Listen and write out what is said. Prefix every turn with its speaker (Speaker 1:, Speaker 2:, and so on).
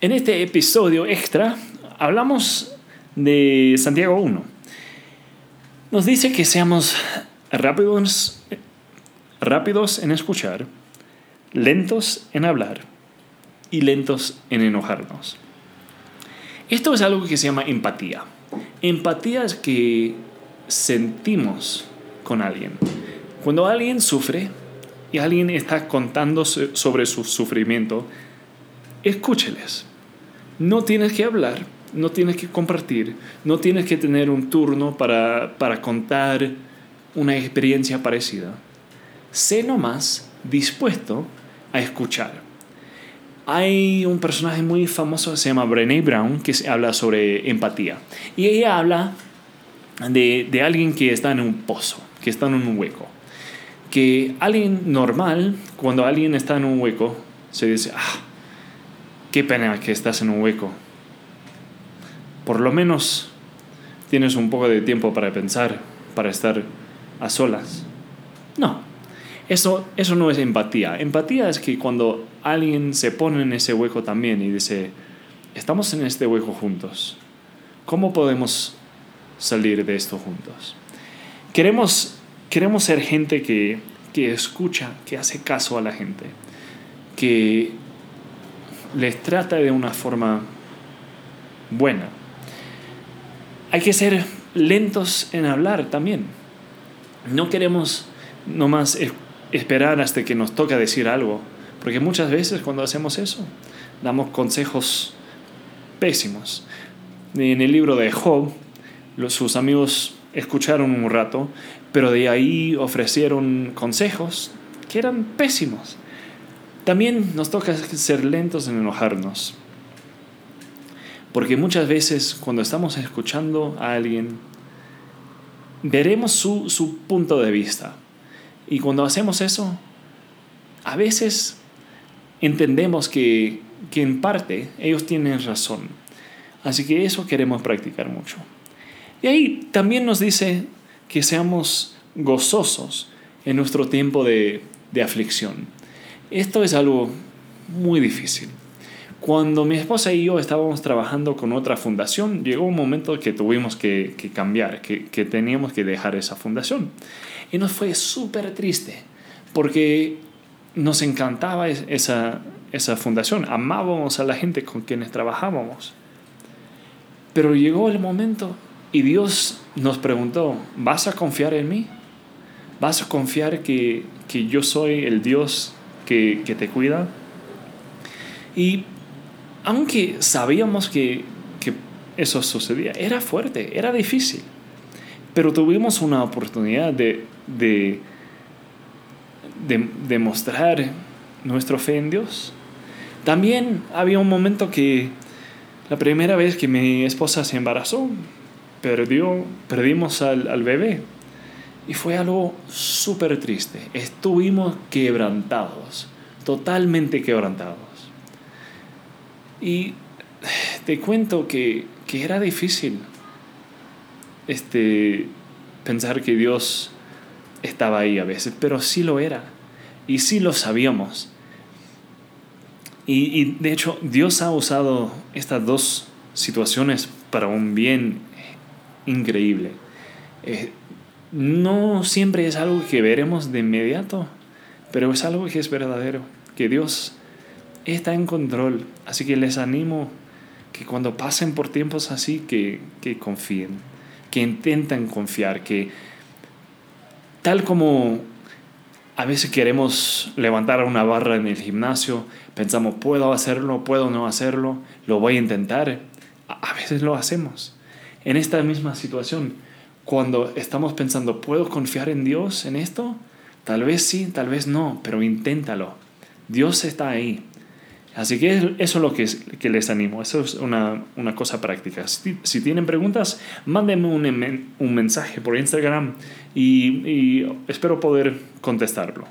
Speaker 1: En este episodio extra hablamos de Santiago 1. Nos dice que seamos rápidos, rápidos en escuchar, lentos en hablar y lentos en enojarnos. Esto es algo que se llama empatía. Empatía es que sentimos con alguien. Cuando alguien sufre y alguien está contando sobre su sufrimiento, escúcheles. No tienes que hablar, no tienes que compartir, no tienes que tener un turno para, para contar una experiencia parecida. Sé nomás dispuesto a escuchar. Hay un personaje muy famoso se llama Brené Brown que habla sobre empatía. Y ella habla de, de alguien que está en un pozo, que está en un hueco. Que alguien normal, cuando alguien está en un hueco, se dice, ah, qué pena que estás en un hueco. Por lo menos tienes un poco de tiempo para pensar, para estar a solas. No, eso, eso no es empatía. Empatía es que cuando alguien se pone en ese hueco también y dice, estamos en este hueco juntos, ¿cómo podemos salir de esto juntos? Queremos, queremos ser gente que, que escucha, que hace caso a la gente, que les trata de una forma buena. Hay que ser lentos en hablar también. No queremos nomás esperar hasta que nos toca decir algo, porque muchas veces cuando hacemos eso, damos consejos pésimos. En el libro de Job, sus amigos escucharon un rato, pero de ahí ofrecieron consejos que eran pésimos. También nos toca ser lentos en enojarnos, porque muchas veces cuando estamos escuchando a alguien, veremos su, su punto de vista y cuando hacemos eso, a veces entendemos que, que en parte ellos tienen razón. Así que eso queremos practicar mucho. Y ahí también nos dice que seamos gozosos en nuestro tiempo de, de aflicción. Esto es algo muy difícil. Cuando mi esposa y yo estábamos trabajando con otra fundación, llegó un momento que tuvimos que, cambiar, que, que, teníamos que dejar esa fundación. Y nos fue súper triste, porque nos encantaba esa, esa fundación, amábamos a la gente con quienes trabajábamos. Pero llegó el momento y Dios nos preguntó, ¿vas a confiar en mí? ¿Vas a confiar que, que yo soy el Dios que, te cuida? Y aunque sabíamos que, que eso sucedía, era fuerte, era difícil, pero tuvimos una oportunidad de, de, de, mostrar nuestra fe en Dios. También había un momento que la primera vez que mi esposa se embarazó, perdió, perdimos al, al bebé. Y fue algo súper triste. Estuvimos quebrantados, totalmente quebrantados. Y te cuento que, que era difícil este, pensar que Dios estaba ahí a veces, pero sí lo era. Y sí lo sabíamos. Y, y de hecho, Dios ha usado estas dos situaciones para un bien increíble. Eh, no siempre es algo que veremos de inmediato, pero es algo que es verdadero, que Dios está en control. Así que les animo que cuando pasen por tiempos así, que, que confíen, que intenten confiar, que tal como a veces queremos levantar una barra en el gimnasio, pensamos, puedo hacerlo, puedo no hacerlo, lo voy a intentar. A veces lo hacemos. En esta misma situación, cuando estamos pensando, ¿puedo confiar en Dios en esto? Tal vez sí, tal vez no, pero inténtalo. Dios está ahí. Así que eso es lo que, les animo, eso es una, una cosa práctica. Si, si, tienen preguntas, mándenme un, un mensaje por Instagram y, y espero poder contestarlo.